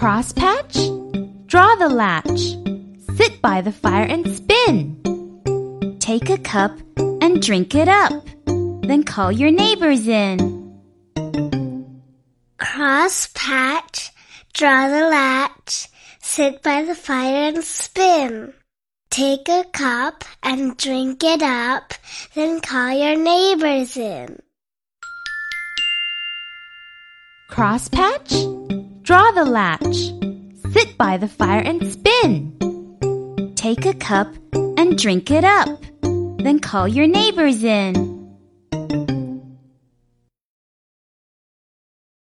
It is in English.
Crosspatch? Draw the latch. Sit by the fire and spin. Take a cup and drink it up. Then call your neighbors in. Crosspatch, draw the latch, sit by the fire and spin. Take a cup and drink it up, then call your neighbors in. Crosspatch? Draw the latch. Sit by the fire and spin. Take a cup and drink it up. Then call your neighbors in.